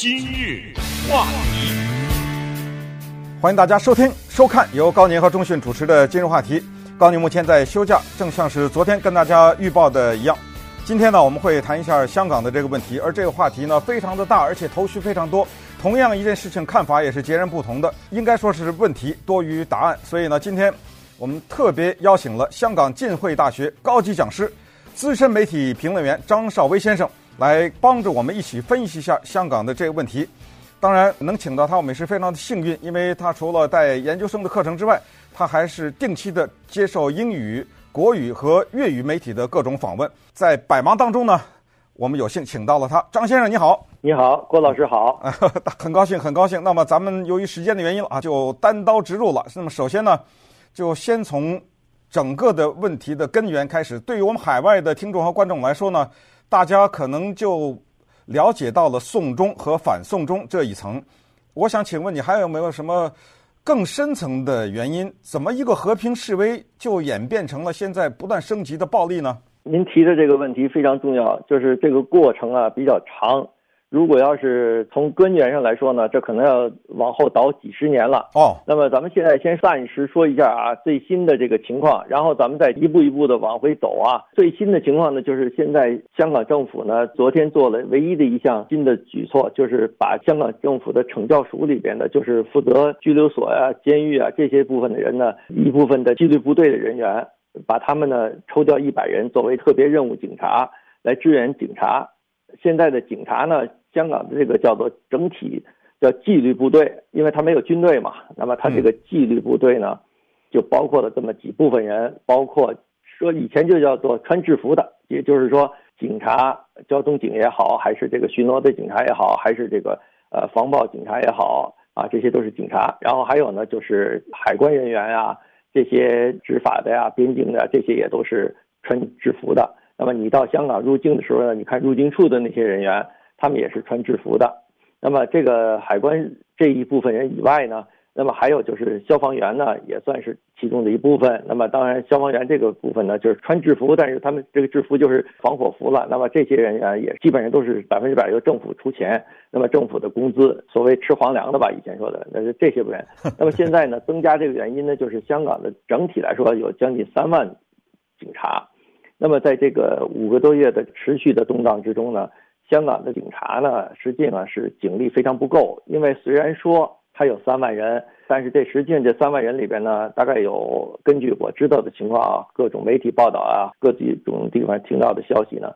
今日话题，欢迎大家收听收看由高宁和钟讯主持的《今日话题》。高宁目前在休假，正像是昨天跟大家预报的一样。今天呢，我们会谈一下香港的这个问题，而这个话题呢非常的大，而且头绪非常多。同样一件事情，看法也是截然不同的，应该说是问题多于答案。所以呢，今天我们特别邀请了香港浸会大学高级讲师、资深媒体评论员张绍威先生来帮助我们一起分析一下香港的这个问题。当然，能请到他，我们也是非常的幸运，因为他除了带研究生的课程之外，他还是定期的接受英语、国语和粤语媒体的各种访问。在百忙当中呢，我们有幸请到了他，张先生你好。你好，郭老师好，很高兴，很高兴。那么咱们由于时间的原因啊，就单刀直入了。那么首先呢，就先从整个的问题的根源开始。对于我们海外的听众和观众来说呢，大家可能就了解到了宋中和反宋中这一层。我想请问你，还有没有什么更深层的原因？怎么一个和平示威就演变成了现在不断升级的暴力呢？您提的这个问题非常重要，就是这个过程啊比较长。如果要是从根源上来说呢，这可能要往后倒几十年了。哦，那么咱们现在先暂时说一下啊，最新的这个情况，然后咱们再一步一步的往回走啊。最新的情况呢，就是现在香港政府呢，昨天做了唯一的一项新的举措，就是把香港政府的惩教署里边的，就是负责拘留所啊、监狱啊这些部分的人呢，一部分的纪律部队的人员，把他们呢抽调一百人作为特别任务警察来支援警察。现在的警察呢，香港的这个叫做整体叫纪律部队，因为他没有军队嘛，那么他这个纪律部队呢，就包括了这么几部分人，包括说以前就叫做穿制服的，也就是说警察、交通警也好，还是这个巡逻的警察也好，还是这个呃防暴警察也好啊，这些都是警察。然后还有呢，就是海关人员、啊，这些执法的呀、边境的这些也都是穿制服的。那么你到香港入境的时候呢，你看入境处的那些人员。他们也是穿制服的，那么这个海关这一部分人以外呢，那么还有就是消防员呢，也算是其中的一部分。那么当然，消防员这个部分呢，就是穿制服，但是他们这个制服就是防火服了。那么这些人员也基本上都是百分之百由政府出钱，那么政府的工资，所谓吃皇粮的吧，以前说的，那是这些人。那么现在呢，增加这个原因呢，就是香港的整体来说有将近三万警察，那么在这个五个多月的持续的动荡之中呢。香港的警察呢，实际上是警力非常不够，因为虽然说他有三万人，但是这实际上这三万人里边呢，大概有根据我知道的情况啊，各种媒体报道啊，各几种地方听到的消息呢，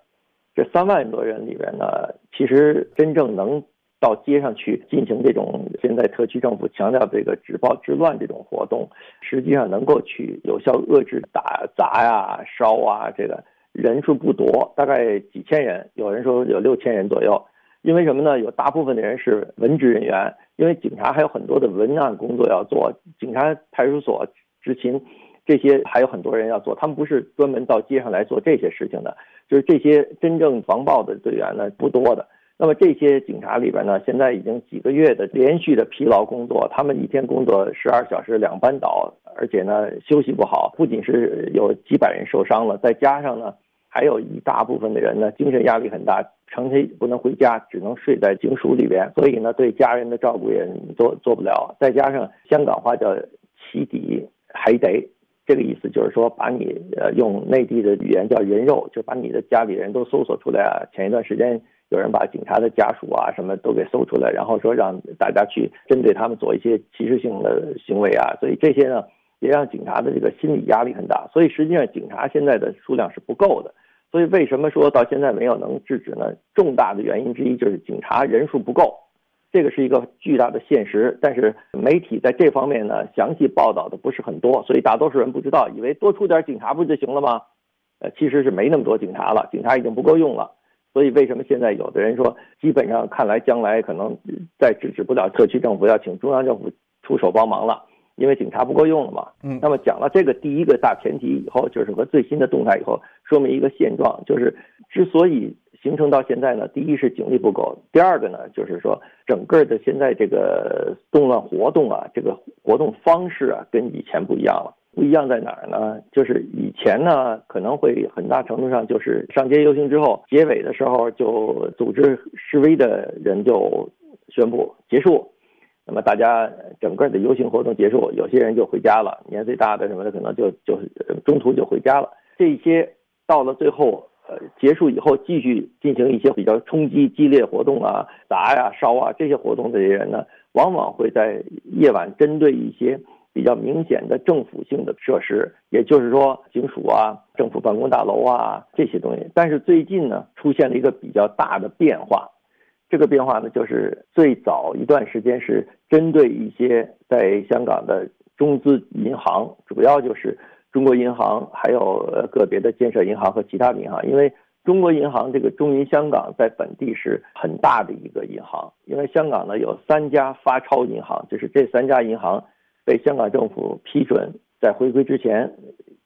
这三万多人里边呢，其实真正能到街上去进行这种现在特区政府强调这个止暴制乱这种活动，实际上能够去有效遏制打砸呀、烧啊这个。人数不多，大概几千人，有人说有六千人左右。因为什么呢？有大部分的人是文职人员，因为警察还有很多的文案工作要做，警察派出所执勤这些还有很多人要做，他们不是专门到街上来做这些事情的，就是这些真正防暴的队员呢不多的。那么这些警察里边呢，现在已经几个月的连续的疲劳工作，他们一天工作十二小时两班倒，而且呢休息不好，不仅是有几百人受伤了，再加上呢。还有一大部分的人呢，精神压力很大，成天不能回家，只能睡在警署里边，所以呢，对家人的照顾也做做不了。再加上香港话叫“起底还得”，这个意思就是说，把你呃用内地的语言叫人肉，就把你的家里人都搜索出来啊。前一段时间有人把警察的家属啊什么都给搜出来，然后说让大家去针对他们做一些歧视性的行为啊，所以这些呢也让警察的这个心理压力很大。所以实际上警察现在的数量是不够的。所以为什么说到现在没有能制止呢？重大的原因之一就是警察人数不够，这个是一个巨大的现实。但是媒体在这方面呢，详细报道的不是很多，所以大多数人不知道，以为多出点警察不就行了吗？呃，其实是没那么多警察了，警察已经不够用了。所以为什么现在有的人说，基本上看来将来可能再制止不了，特区政府要请中央政府出手帮忙了。因为警察不够用了嘛，嗯，那么讲了这个第一个大前提以后，就是和最新的动态以后，说明一个现状，就是之所以形成到现在呢，第一是警力不够，第二个呢，就是说整个的现在这个动乱活动啊，这个活动方式啊，跟以前不一样了。不一样在哪儿呢？就是以前呢，可能会很大程度上就是上街游行之后，结尾的时候就组织示威的人就宣布结束。那么大家整个的游行活动结束，有些人就回家了，年岁大的什么的可能就就中途就回家了。这些到了最后，呃，结束以后继续进行一些比较冲击激烈活动啊，砸呀、烧啊这些活动的这些人呢，往往会在夜晚针对一些比较明显的政府性的设施，也就是说警署啊、政府办公大楼啊这些东西。但是最近呢，出现了一个比较大的变化。这个变化呢，就是最早一段时间是针对一些在香港的中资银行，主要就是中国银行，还有个别的建设银行和其他的银行。因为中国银行这个中银香港在本地是很大的一个银行，因为香港呢有三家发钞银行，就是这三家银行被香港政府批准，在回归之前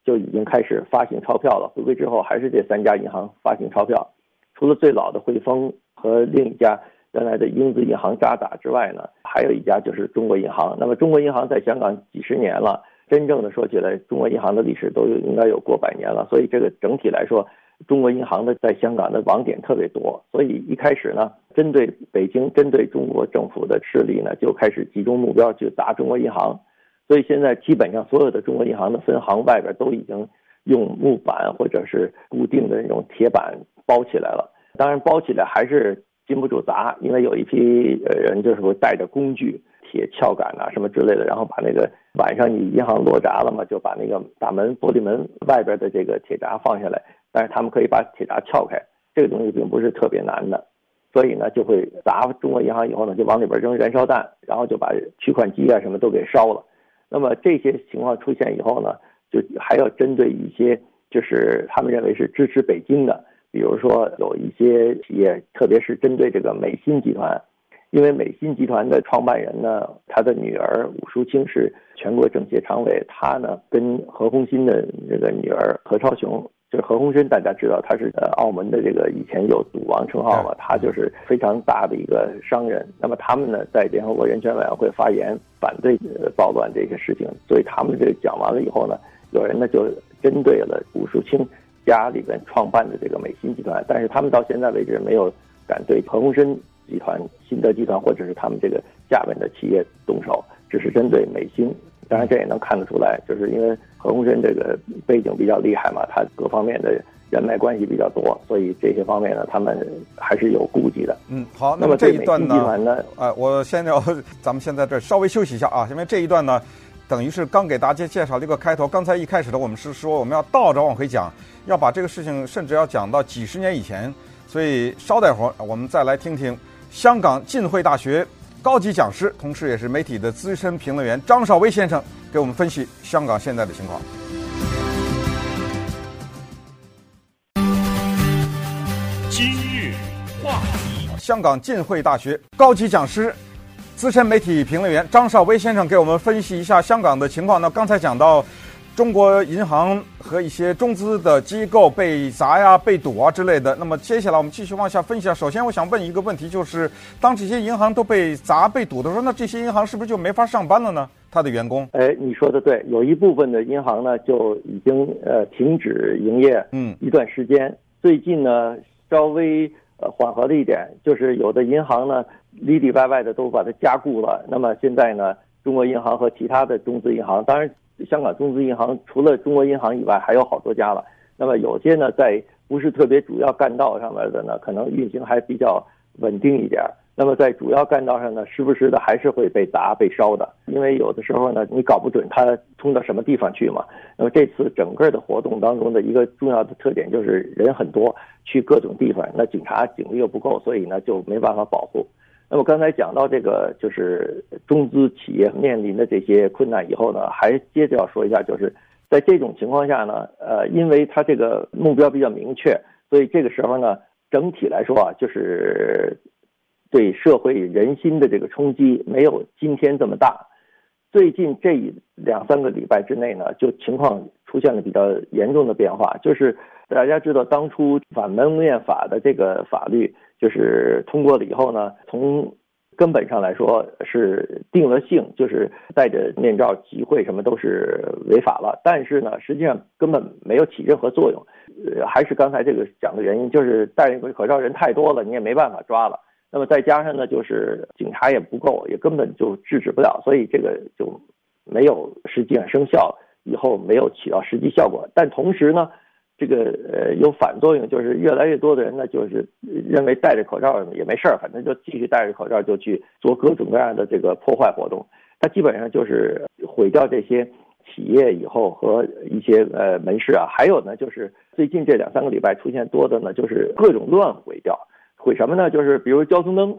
就已经开始发行钞票了，回归之后还是这三家银行发行钞票，除了最老的汇丰。和另一家原来的英资银行渣打之外呢，还有一家就是中国银行。那么中国银行在香港几十年了，真正的说起来，中国银行的历史都有应该有过百年了。所以这个整体来说，中国银行的在香港的网点特别多。所以一开始呢，针对北京、针对中国政府的势力呢，就开始集中目标去砸中国银行。所以现在基本上所有的中国银行的分行外边都已经用木板或者是固定的那种铁板包起来了。当然包起来还是禁不住砸，因为有一批呃人就是会带着工具、铁撬杆啊什么之类的，然后把那个晚上你银行落闸了嘛，就把那个大门玻璃门外边的这个铁闸放下来，但是他们可以把铁闸撬开，这个东西并不是特别难的，所以呢就会砸中国银行以后呢就往里边扔燃烧弹，然后就把取款机啊什么都给烧了。那么这些情况出现以后呢，就还要针对一些就是他们认为是支持北京的。比如说有一些企业，特别是针对这个美心集团，因为美心集团的创办人呢，他的女儿武淑清是全国政协常委，他呢跟何鸿燊的这个女儿何超琼，就是何鸿燊，大家知道他是呃澳门的这个以前有赌王称号嘛，他就是非常大的一个商人。那么他们呢在联合国人权委员会发言反对暴乱这些事情，所以他们这讲完了以后呢，有人呢就针对了武树清。家里边创办的这个美心集团，但是他们到现在为止没有敢对何鸿燊集团、新德集团或者是他们这个下面的企业动手，只是针对美心。当然这也能看得出来，就是因为何鸿燊这个背景比较厉害嘛，他各方面的人脉关系比较多，所以这些方面呢，他们还是有顾忌的。嗯，好，那么这一段呢，呢呃，我先要咱们先在这稍微休息一下啊，因为这一段呢。等于是刚给大家介绍了一个开头。刚才一开始的我们是说我们要倒着往回讲，要把这个事情甚至要讲到几十年以前。所以稍待会儿，我们再来听听香港浸会大学高级讲师，同时也是媒体的资深评论员张绍威先生给我们分析香港现在的情况。今日话题，香港浸会大学高级讲师。资深媒体评论员张绍威先生给我们分析一下香港的情况。那刚才讲到中国银行和一些中资的机构被砸呀、被堵啊之类的。那么接下来我们继续往下分析啊。首先，我想问一个问题，就是当这些银行都被砸、被堵的时候，那这些银行是不是就没法上班了呢？他的员工？哎，你说的对，有一部分的银行呢就已经呃停止营业，嗯，一段时间。嗯、最近呢稍微呃缓和了一点，就是有的银行呢。里里外外的都把它加固了。那么现在呢，中国银行和其他的中资银行，当然香港中资银行除了中国银行以外还有好多家了。那么有些呢，在不是特别主要干道上面的呢，可能运行还比较稳定一点。那么在主要干道上呢，时不时的还是会被砸、被烧的。因为有的时候呢，你搞不准它冲到什么地方去嘛。那么这次整个的活动当中的一个重要的特点就是人很多，去各种地方，那警察警力又不够，所以呢就没办法保护。那么刚才讲到这个，就是中资企业面临的这些困难以后呢，还接着要说一下，就是在这种情况下呢，呃，因为它这个目标比较明确，所以这个时候呢，整体来说啊，就是对社会人心的这个冲击没有今天这么大。最近这一两三个礼拜之内呢，就情况出现了比较严重的变化，就是大家知道当初反蒙面法的这个法律。就是通过了以后呢，从根本上来说是定了性，就是戴着面罩集会什么都是违法了。但是呢，实际上根本没有起任何作用。呃，还是刚才这个讲的原因，就是戴口罩人太多了，你也没办法抓了。那么再加上呢，就是警察也不够，也根本就制止不了，所以这个就没有实际上生效，以后没有起到实际效果。但同时呢，这个呃有反作用，就是越来越多的人呢，就是认为戴着口罩也没事儿，反正就继续戴着口罩就去做各种各样的这个破坏活动。它基本上就是毁掉这些企业以后和一些呃门市啊，还有呢就是最近这两三个礼拜出现多的呢，就是各种乱毁掉。毁什么呢？就是比如交通灯，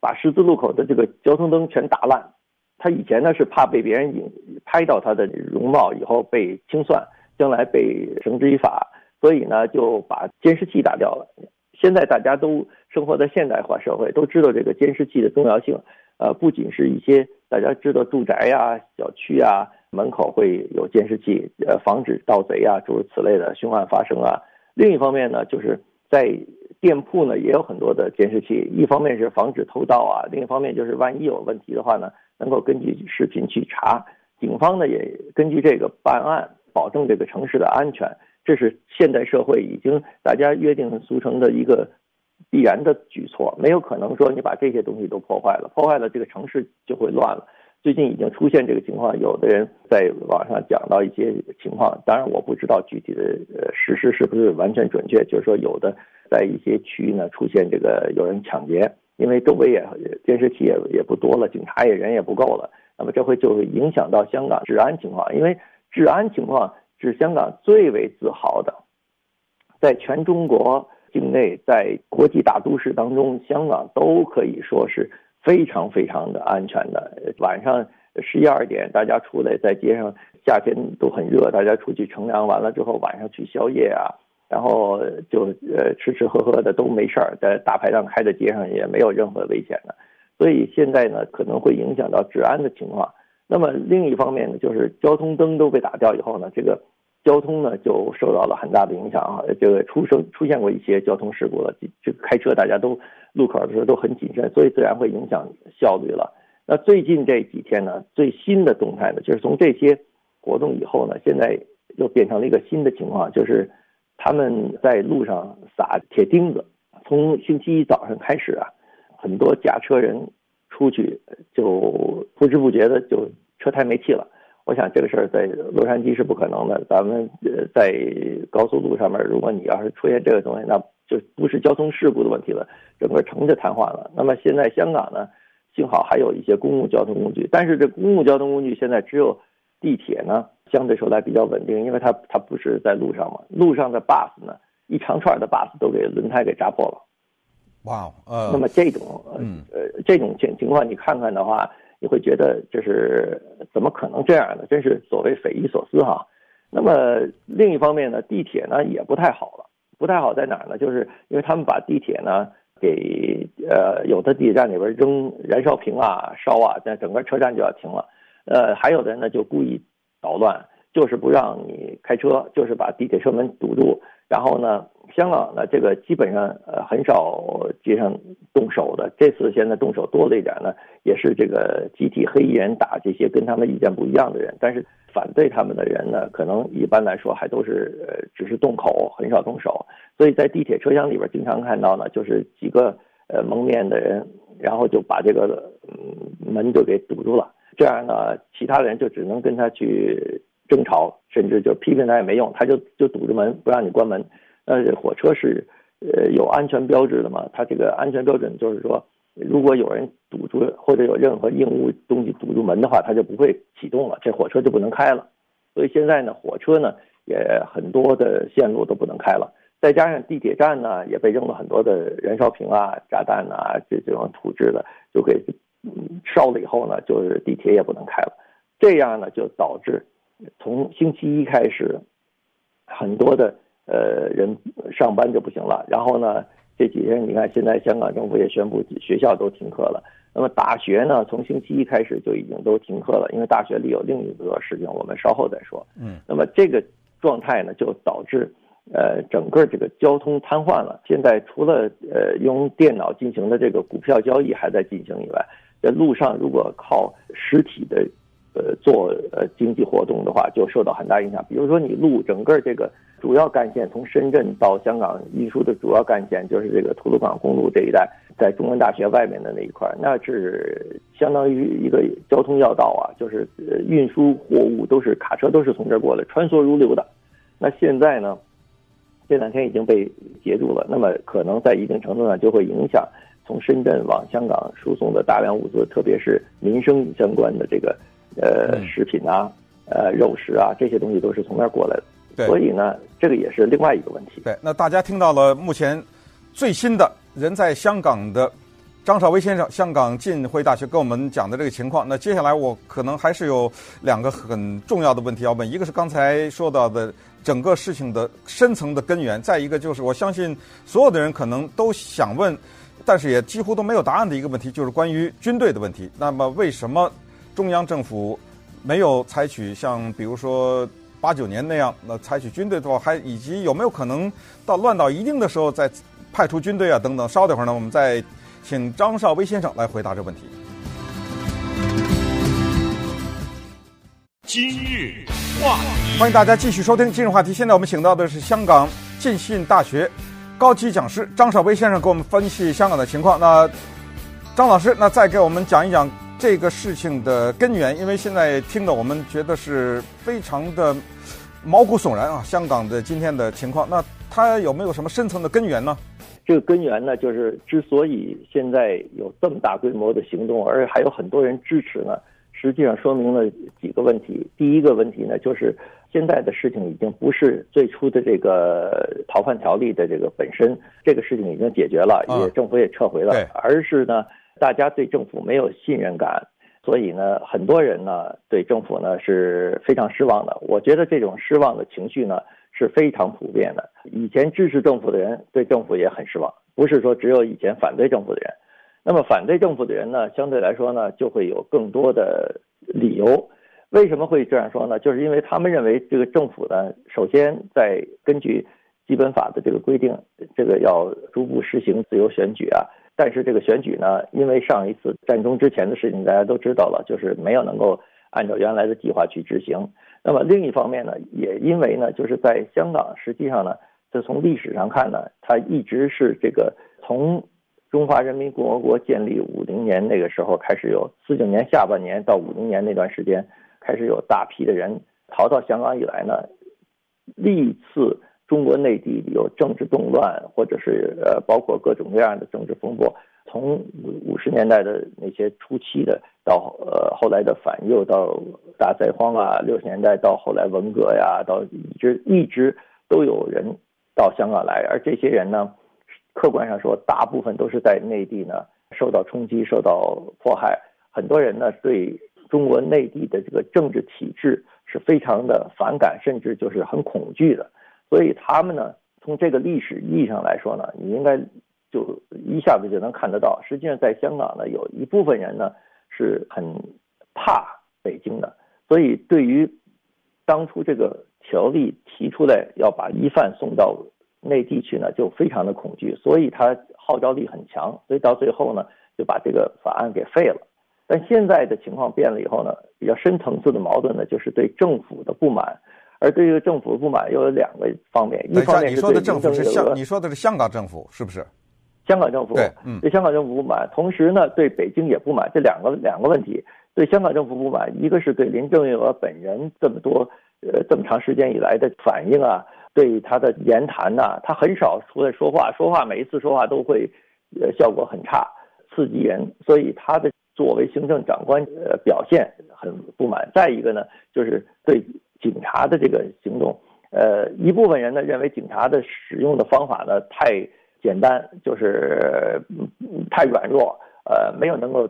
把十字路口的这个交通灯全打烂。他以前呢是怕被别人影拍到他的容貌以后被清算，将来被绳之以法，所以呢就把监视器打掉了。现在大家都生活在现代化社会，都知道这个监视器的重要性。呃，不仅是一些大家知道住宅呀、小区啊门口会有监视器，呃，防止盗贼啊诸如此类的凶案发生啊。另一方面呢，就是在店铺呢也有很多的监视器，一方面是防止偷盗啊，另一方面就是万一有问题的话呢，能够根据视频去查。警方呢也根据这个办案，保证这个城市的安全。这是现代社会已经大家约定俗成的一个必然的举措，没有可能说你把这些东西都破坏了，破坏了这个城市就会乱了。最近已经出现这个情况，有的人在网上讲到一些情况，当然我不知道具体的呃事实是不是完全准确。就是说，有的在一些区域呢出现这个有人抢劫，因为周围也监视器也也不多了，警察也人也不够了，那么这会就会影响到香港治安情况，因为治安情况是香港最为自豪的，在全中国境内，在国际大都市当中，香港都可以说是。非常非常的安全的，晚上十一二点，大家出来在街上，夏天都很热，大家出去乘凉完了之后，晚上去宵夜啊，然后就呃吃吃喝喝的都没事儿，在大排档开在街上也没有任何危险的，所以现在呢可能会影响到治安的情况。那么另一方面呢，就是交通灯都被打掉以后呢，这个。交通呢就受到了很大的影响啊，这个出生出现过一些交通事故了。这个开车大家都路口的时候都很谨慎，所以自然会影响效率了。那最近这几天呢，最新的动态呢，就是从这些活动以后呢，现在又变成了一个新的情况，就是他们在路上撒铁钉子。从星期一早上开始啊，很多驾车人出去就不知不觉的就车胎没气了。我想这个事儿在洛杉矶是不可能的。咱们呃在高速路上面，如果你要是出现这个东西，那就不是交通事故的问题了，整个城就瘫痪了。那么现在香港呢，幸好还有一些公共交通工具，但是这公共交通工具现在只有地铁呢，相对说来比较稳定，因为它它不是在路上嘛。路上的 bus 呢，一长串的 bus 都给轮胎给扎破了。哇，呃，那么这种呃这种情情况，你看看的话。你会觉得就是怎么可能这样呢？真是所谓匪夷所思哈。那么另一方面呢，地铁呢也不太好了，不太好在哪儿呢？就是因为他们把地铁呢给呃有的地铁站里边扔燃烧瓶啊烧啊，那整个车站就要停了。呃，还有的人呢就故意捣乱，就是不让你开车，就是把地铁车门堵住，然后呢。香港呢，这个基本上呃很少街上动手的。这次现在动手多了一点呢，也是这个集体黑衣人打这些跟他们意见不一样的人。但是反对他们的人呢，可能一般来说还都是呃只是动口，很少动手。所以在地铁车厢里边经常看到呢，就是几个呃蒙面的人，然后就把这个嗯门就给堵住了。这样呢，其他人就只能跟他去争吵，甚至就批评他也没用，他就就堵着门不让你关门。呃，火车是呃有安全标志的嘛？它这个安全标准就是说，如果有人堵住或者有任何硬物东西堵住门的话，它就不会启动了，这火车就不能开了。所以现在呢，火车呢也很多的线路都不能开了。再加上地铁站呢也被扔了很多的燃烧瓶啊、炸弹啊这这种土制的，就给烧了以后呢，就是地铁也不能开了。这样呢就导致从星期一开始，很多的。呃，人上班就不行了。然后呢，这几天你看，现在香港政府也宣布学校都停课了。那么大学呢，从星期一开始就已经都停课了，因为大学里有另一个事情，我们稍后再说。嗯。那么这个状态呢，就导致呃整个这个交通瘫痪了。现在除了呃用电脑进行的这个股票交易还在进行以外，在路上如果靠实体的。呃，做呃经济活动的话，就受到很大影响。比如说，你路整个这个主要干线从深圳到香港运输的主要干线就是这个吐鲁港公路这一带，在中文大学外面的那一块，那是相当于一个交通要道啊，就是运输货物都是卡车都是从这儿过来，穿梭如流的。那现在呢，这两天已经被截住了，那么可能在一定程度上就会影响从深圳往香港输送的大量物资，特别是民生相关的这个呃食品啊、呃肉食啊这些东西都是从那儿过来的。对，所以呢，这个也是另外一个问题。对，那大家听到了目前最新的人在香港的张绍威先生，香港浸会大学跟我们讲的这个情况。那接下来我可能还是有两个很重要的问题要问，一个是刚才说到的整个事情的深层的根源，再一个就是我相信所有的人可能都想问，但是也几乎都没有答案的一个问题，就是关于军队的问题。那么为什么中央政府没有采取像比如说？八九年那样，那采取军队的话，还以及有没有可能到乱到一定的时候再派出军队啊？等等，稍等会儿呢，我们再请张绍威先生来回答这问题。今日话题，欢迎大家继续收听今日话题。现在我们请到的是香港浸信大学高级讲师张绍威先生，给我们分析香港的情况。那张老师，那再给我们讲一讲。这个事情的根源，因为现在听的我们觉得是非常的毛骨悚然啊！香港的今天的情况，那它有没有什么深层的根源呢？这个根源呢，就是之所以现在有这么大规模的行动，而且还有很多人支持呢，实际上说明了几个问题。第一个问题呢，就是现在的事情已经不是最初的这个逃犯条例的这个本身，这个事情已经解决了，也政府也撤回了，而是呢。大家对政府没有信任感，所以呢，很多人呢对政府呢是非常失望的。我觉得这种失望的情绪呢是非常普遍的。以前支持政府的人对政府也很失望，不是说只有以前反对政府的人。那么反对政府的人呢，相对来说呢就会有更多的理由。为什么会这样说呢？就是因为他们认为这个政府呢，首先在根据基本法的这个规定，这个要逐步实行自由选举啊。但是这个选举呢，因为上一次战争之前的事情大家都知道了，就是没有能够按照原来的计划去执行。那么另一方面呢，也因为呢，就是在香港，实际上呢，就从历史上看呢，它一直是这个从中华人民共和国建立五零年那个时候开始有，四九年下半年到五零年那段时间开始有大批的人逃到香港以来呢，历次。中国内地有政治动乱，或者是呃，包括各种各样的政治风波，从五五十年代的那些初期的，到呃后来的反右，到大灾荒啊，六十年代到后来文革呀，到一直一直都有人到香港来，而这些人呢，客观上说，大部分都是在内地呢受到冲击、受到迫害，很多人呢对中国内地的这个政治体制是非常的反感，甚至就是很恐惧的。所以他们呢，从这个历史意义上来说呢，你应该就一下子就能看得到。实际上，在香港呢，有一部分人呢是很怕北京的，所以对于当初这个条例提出来要把疑犯送到内地去呢，就非常的恐惧，所以他号召力很强。所以到最后呢，就把这个法案给废了。但现在的情况变了以后呢，比较深层次的矛盾呢，就是对政府的不满。而对于政府不满又有两个方面，一方面是对政府是香，你说的是香港政府是不是？香港政府对，嗯，对香港政府不满，同时呢，对北京也不满，这两个两个问题。对香港政府不满，一个是对林郑月娥本人这么多呃这么长时间以来的反应啊，对他的言谈呐、啊，他很少出来说话，说话每一次说话都会呃效果很差，刺激人，所以他的作为行政长官呃表现很不满。再一个呢，就是对。警察的这个行动，呃，一部分人呢认为警察的使用的方法呢太简单，就是太软弱，呃，没有能够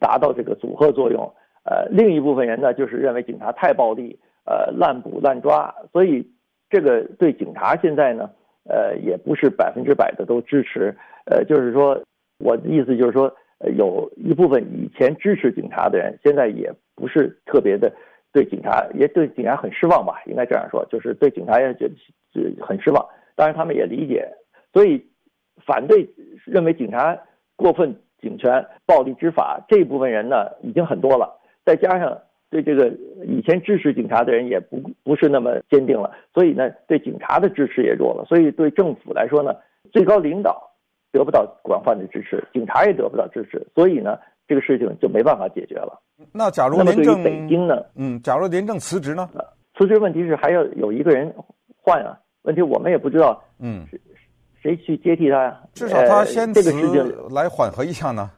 达到这个阻吓作用。呃，另一部分人呢就是认为警察太暴力，呃，滥捕滥抓，所以这个对警察现在呢，呃，也不是百分之百的都支持。呃，就是说，我的意思就是说，有一部分以前支持警察的人，现在也不是特别的。对警察也对警察很失望吧，应该这样说，就是对警察也觉得很失望。当然，他们也理解，所以反对认为警察过分警权、暴力执法这一部分人呢，已经很多了。再加上对这个以前支持警察的人也不不是那么坚定了，所以呢，对警察的支持也弱了。所以对政府来说呢，最高领导得不到广泛的支持，警察也得不到支持，所以呢，这个事情就没办法解决了。那假如廉政北京呢？嗯，假如廉政辞职呢？辞职问题是还要有一个人换啊，问题我们也不知道，嗯，谁去接替他呀？至少他先辞来缓和一下呢。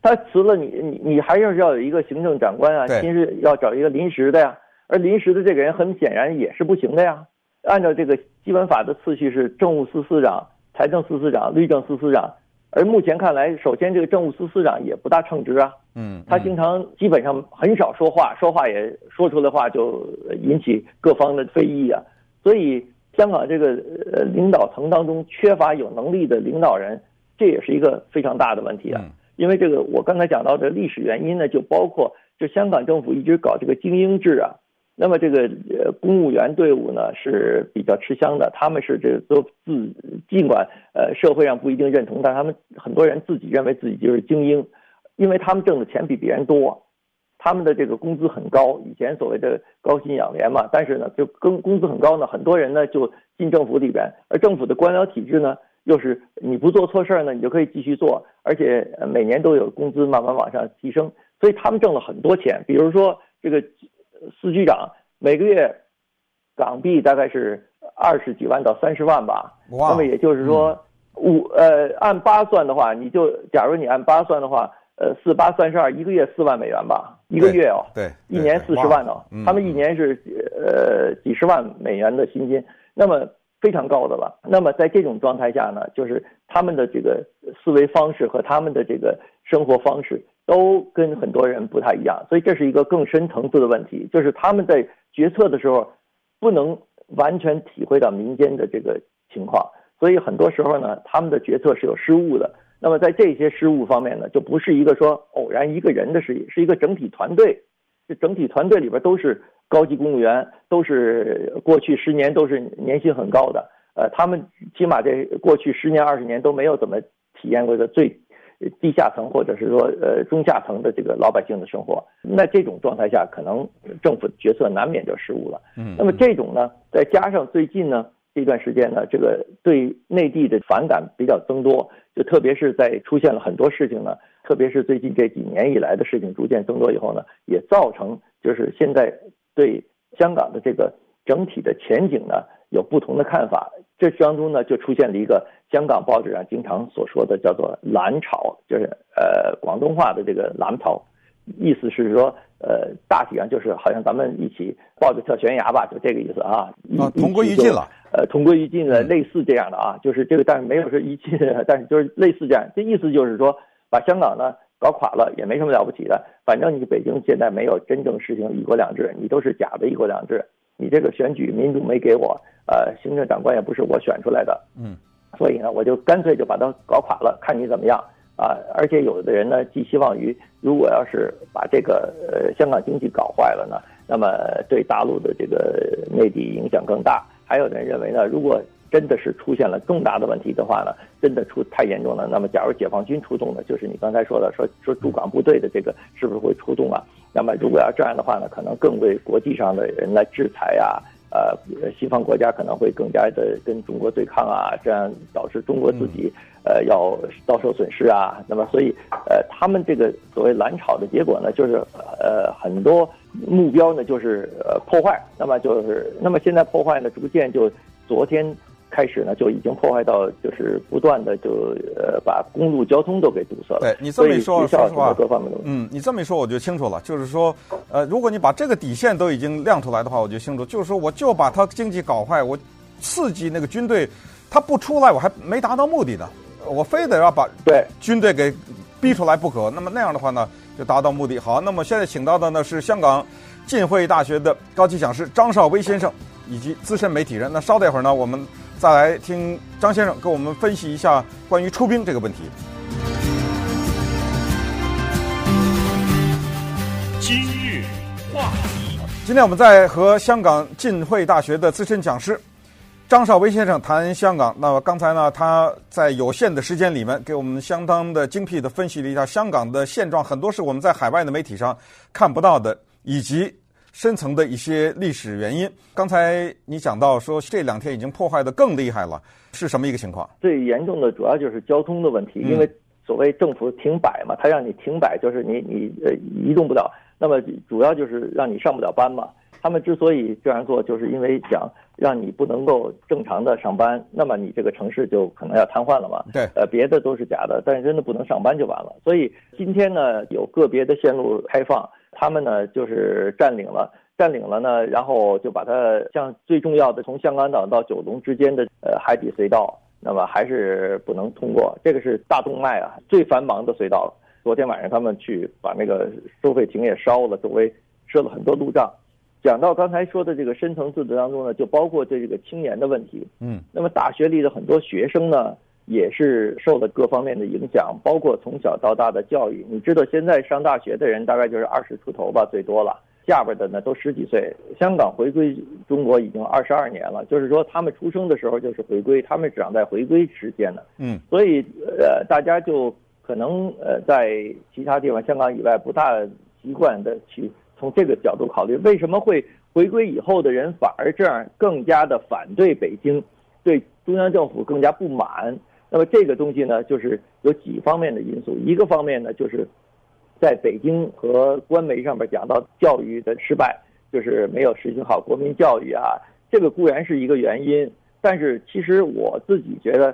他辞了你，你你还是要有一个行政长官啊，先是要找一个临时的呀。而临时的这个人很显然也是不行的呀。按照这个基本法的次序是政务司司长、财政司司长、律政司司长。而目前看来，首先这个政务司司长也不大称职啊。嗯，他经常基本上很少说话，说话也说出来的话就引起各方的非议啊。所以香港这个呃领导层当中缺乏有能力的领导人，这也是一个非常大的问题啊。因为这个，我刚才讲到的历史原因呢，就包括就香港政府一直搞这个精英制啊，那么这个呃公务员队伍呢是比较吃香的，他们是这都自尽管呃社会上不一定认同，但他们很多人自己认为自己就是精英，因为他们挣的钱比别人多，他们的这个工资很高，以前所谓的高薪养廉嘛，但是呢就跟工资很高呢，很多人呢就进政府里边，而政府的官僚体制呢。又是你不做错事儿呢，你就可以继续做，而且每年都有工资慢慢往上提升，所以他们挣了很多钱。比如说这个司局长每个月港币大概是二十几万到三十万吧。那么也就是说五呃按八算的话，你就假如你按八算的话，呃四八三十二，一个月四万美元吧，一个月哦，对，一年四十万哦，他们一年是呃几十万美元的薪金，那么。非常高的了。那么在这种状态下呢，就是他们的这个思维方式和他们的这个生活方式都跟很多人不太一样，所以这是一个更深层次的问题，就是他们在决策的时候不能完全体会到民间的这个情况，所以很多时候呢，他们的决策是有失误的。那么在这些失误方面呢，就不是一个说偶然一个人的事，是一个整体团队，这整体团队里边都是。高级公务员都是过去十年都是年薪很高的，呃，他们起码这过去十年二十年都没有怎么体验过的最地下层或者是说呃中下层的这个老百姓的生活。那这种状态下，可能政府决策难免就失误了。嗯，那么这种呢，再加上最近呢这段时间呢，这个对内地的反感比较增多，就特别是在出现了很多事情呢，特别是最近这几年以来的事情逐渐增多以后呢，也造成就是现在。对香港的这个整体的前景呢，有不同的看法。这当中呢，就出现了一个香港报纸上经常所说的叫做“蓝潮”，就是呃广东话的这个“蓝潮”，意思是说呃大体上就是好像咱们一起抱着跳悬崖吧，就这个意思啊。啊，同归于尽了。呃，同归于尽了，类似这样的啊，就是这个，但是没有说一尽，但是就是类似这样。这意思就是说，把香港呢。搞垮了也没什么了不起的，反正你北京现在没有真正实行一国两制，你都是假的一国两制。你这个选举民主没给我，呃，行政长官也不是我选出来的，嗯，所以呢，我就干脆就把它搞垮了，看你怎么样啊！而且有的人呢，寄希望于如果要是把这个呃香港经济搞坏了呢，那么对大陆的这个内地影响更大。还有的人认为呢，如果真的是出现了重大的问题的话呢，真的出太严重了。那么，假如解放军出动呢，就是你刚才说的，说说驻港部队的这个是不是会出动啊？那么，如果要这样的话呢，可能更为国际上的人来制裁啊，呃，西方国家可能会更加的跟中国对抗啊，这样导致中国自己呃要遭受损失啊。那么，所以呃，他们这个所谓蓝草的结果呢，就是呃很多目标呢就是呃破坏。那么就是那么现在破坏呢，逐渐就昨天。开始呢，就已经破坏到，就是不断的就呃把公路交通都给堵塞了。对你这么一说，说实话，各方面都嗯，你这么一说我就清楚了。就是说，呃，如果你把这个底线都已经亮出来的话，我就清楚。就是说，我就把他经济搞坏，我刺激那个军队，他不出来，我还没达到目的呢。我非得要把对军队给逼出来不可。那么那样的话呢，就达到目的。好，那么现在请到的呢是香港浸会大学的高级讲师张少威先生，以及资深媒体人。那稍等一会儿呢，我们。再来听张先生给我们分析一下关于出兵这个问题。今日话题，今天我们在和香港浸会大学的资深讲师张绍威先生谈香港。那么刚才呢，他在有限的时间里面给我们相当的精辟的分析了一下香港的现状，很多是我们在海外的媒体上看不到的。以及深层的一些历史原因。刚才你讲到说这两天已经破坏的更厉害了，是什么一个情况？最严重的主要就是交通的问题，因为所谓政府停摆嘛，他让你停摆就是你你呃移动不了，那么主要就是让你上不了班嘛。他们之所以这样做，就是因为想让你不能够正常的上班，那么你这个城市就可能要瘫痪了嘛。对，呃，别的都是假的，但是真的不能上班就完了。所以今天呢，有个别的线路开放，他们呢就是占领了，占领了呢，然后就把它像最重要的从香港岛到九龙之间的呃海底隧道，那么还是不能通过。这个是大动脉啊，最繁忙的隧道。昨天晚上他们去把那个收费亭也烧了，周围设了。很多路障。讲到刚才说的这个深层次的当中呢，就包括对这个青年的问题。嗯，那么大学里的很多学生呢，也是受了各方面的影响，包括从小到大的教育。你知道，现在上大学的人大概就是二十出头吧，最多了，下边的呢都十几岁。香港回归中国已经二十二年了，就是说他们出生的时候就是回归，他们长在回归时间的。嗯，所以呃，大家就可能呃在其他地方香港以外不大习惯的去。从这个角度考虑，为什么会回归以后的人反而这样更加的反对北京，对中央政府更加不满？那么这个东西呢，就是有几方面的因素。一个方面呢，就是在北京和官媒上面讲到教育的失败，就是没有实行好国民教育啊。这个固然是一个原因，但是其实我自己觉得，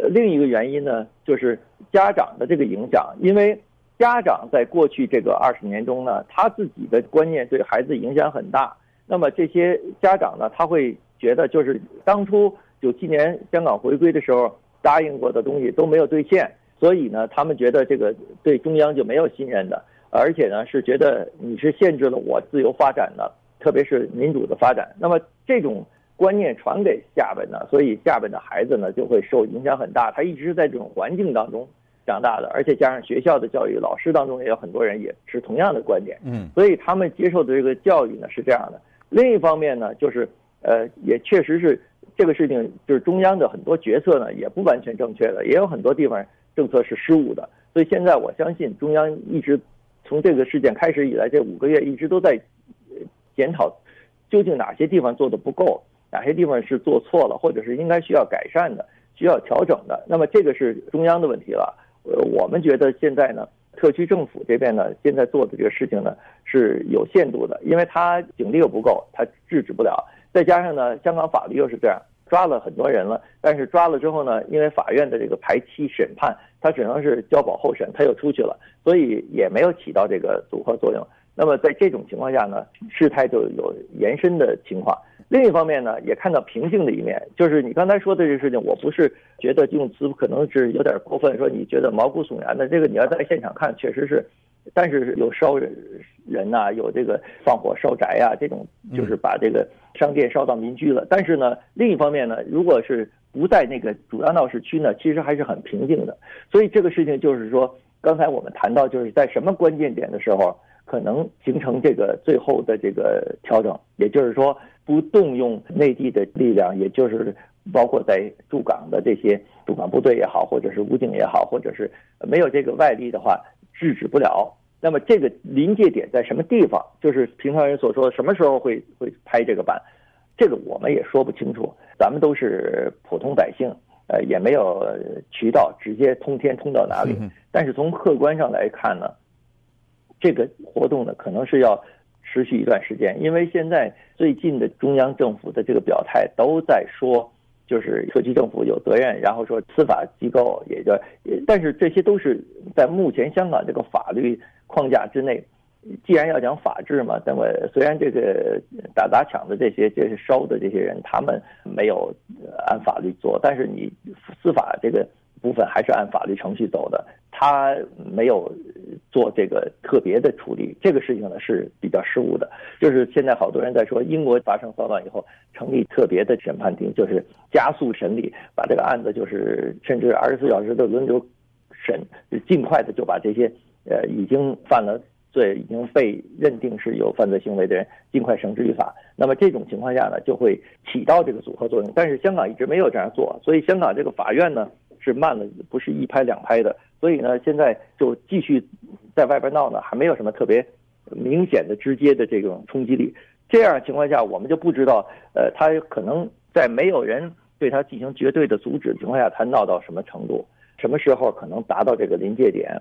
呃，另一个原因呢，就是家长的这个影响，因为。家长在过去这个二十年中呢，他自己的观念对孩子影响很大。那么这些家长呢，他会觉得就是当初九七年香港回归的时候答应过的东西都没有兑现，所以呢，他们觉得这个对中央就没有信任的，而且呢是觉得你是限制了我自由发展的，特别是民主的发展。那么这种观念传给下边呢，所以下边的孩子呢就会受影响很大。他一直在这种环境当中。长大的，而且加上学校的教育，老师当中也有很多人也是同样的观点，嗯，所以他们接受的这个教育呢是这样的。另一方面呢，就是呃，也确实是这个事情，就是中央的很多决策呢也不完全正确的，也有很多地方政策是失误的。所以现在我相信中央一直从这个事件开始以来，这五个月一直都在检讨究竟哪些地方做的不够，哪些地方是做错了，或者是应该需要改善的、需要调整的。那么这个是中央的问题了。呃，我们觉得现在呢，特区政府这边呢，现在做的这个事情呢是有限度的，因为他警力又不够，他制止不了。再加上呢，香港法律又是这样，抓了很多人了，但是抓了之后呢，因为法院的这个排期审判，他只能是交保候审，他又出去了，所以也没有起到这个组合作用。那么在这种情况下呢，事态就有延伸的情况。另一方面呢，也看到平静的一面，就是你刚才说的这个事情，我不是觉得用词可能是有点过分，说你觉得毛骨悚然的，这个你要在现场看，确实是，但是有烧人人呐，有这个放火烧宅啊，这种就是把这个商店烧到民居了。但是呢，另一方面呢，如果是不在那个主要闹市区呢，其实还是很平静的。所以这个事情就是说，刚才我们谈到，就是在什么关键点的时候，可能形成这个最后的这个调整，也就是说。不动用内地的力量，也就是包括在驻港的这些驻港部队也好，或者是武警也好，或者是没有这个外力的话，制止不了。那么这个临界点在什么地方？就是平常人所说的什么时候会会拍这个板，这个我们也说不清楚。咱们都是普通百姓，呃，也没有渠道直接通天通到哪里。但是从客观上来看呢，这个活动呢，可能是要。持续一段时间，因为现在最近的中央政府的这个表态都在说，就是特区政府有责任，然后说司法机构也就，但是这些都是在目前香港这个法律框架之内。既然要讲法治嘛，那么虽然这个打砸抢的这些，这是烧的这些人，他们没有按法律做，但是你司法这个部分还是按法律程序走的，他没有。做这个特别的处理，这个事情呢是比较失误的。就是现在好多人在说，英国发生骚乱以后，成立特别的审判庭，就是加速审理，把这个案子就是甚至二十四小时的轮流审，尽快的就把这些呃已经犯了罪、已经被认定是有犯罪行为的人尽快绳之于法。那么这种情况下呢，就会起到这个组合作用。但是香港一直没有这样做，所以香港这个法院呢是慢了，不是一拍两拍的。所以呢，现在就继续在外边闹呢，还没有什么特别明显的、直接的这种冲击力。这样情况下，我们就不知道，呃，他可能在没有人对他进行绝对的阻止的情况下，他闹到什么程度，什么时候可能达到这个临界点。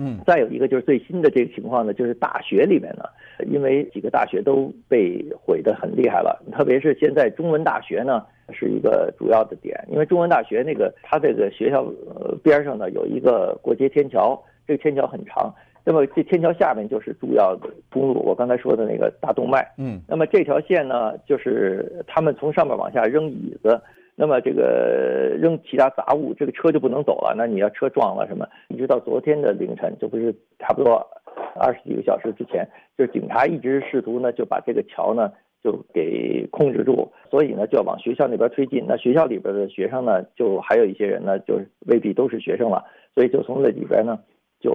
嗯，再有一个就是最新的这个情况呢，就是大学里面呢，因为几个大学都被毁得很厉害了，特别是现在中文大学呢是一个主要的点，因为中文大学那个它这个学校呃边上呢有一个过街天桥，这个天桥很长，那么这天桥下面就是主要的公路，我刚才说的那个大动脉，嗯，那么这条线呢就是他们从上面往下扔椅子。那么这个扔其他杂物，这个车就不能走了。那你要车撞了什么？一直到昨天的凌晨，这不是差不多二十几个小时之前，就是警察一直试图呢就把这个桥呢就给控制住，所以呢就要往学校那边推进。那学校里边的学生呢，就还有一些人呢，就是未必都是学生了，所以就从那里边呢就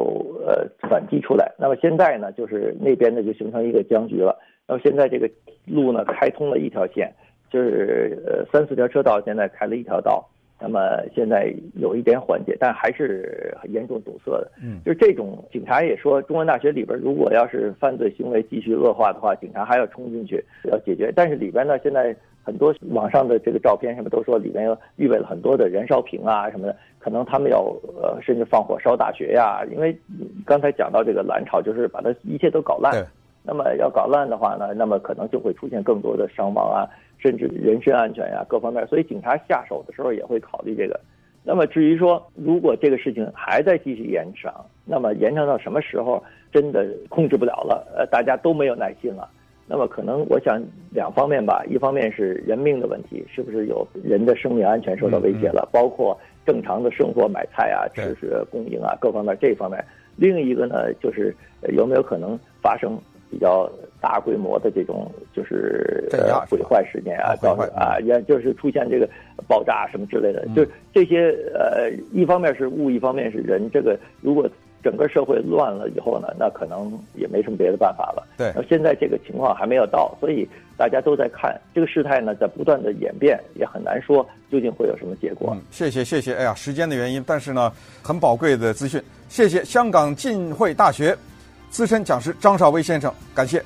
呃反击出来。那么现在呢，就是那边呢就形成一个僵局了。那么现在这个路呢开通了一条线。就是呃三四条车道，现在开了一条道，那么现在有一点缓解，但还是很严重堵塞的。嗯，就是这种警察也说，中文大学里边如果要是犯罪行为继续恶化的话，警察还要冲进去要解决。但是里边呢，现在很多网上的这个照片什么都说里边要预备了很多的燃烧瓶啊什么的，可能他们要呃甚至放火烧大学呀，因为刚才讲到这个蓝潮，就是把它一切都搞烂。那么要搞烂的话呢，那么可能就会出现更多的伤亡啊。甚至人身安全呀，各方面，所以警察下手的时候也会考虑这个。那么至于说，如果这个事情还在继续延长，那么延长到什么时候真的控制不了了？呃，大家都没有耐心了。那么可能我想两方面吧，一方面是人命的问题，是不是有人的生命安全受到威胁了？包括正常的生活、买菜啊、知识供应啊，各方面这方面。另一个呢，就是有没有可能发生比较大规模的这种就是呃毁坏事件啊，造成啊，也就是出现这个爆炸什么之类的，就是这些呃，一方面是物，一方面是人。这个如果整个社会乱了以后呢，那可能也没什么别的办法了。对，那现在这个情况还没有到，所以大家都在看这个事态呢，在不断的演变，也很难说究竟会有什么结果。嗯，谢谢谢谢，哎呀，时间的原因，但是呢，很宝贵的资讯，谢谢香港浸会大学资深讲师张绍威先生，感谢。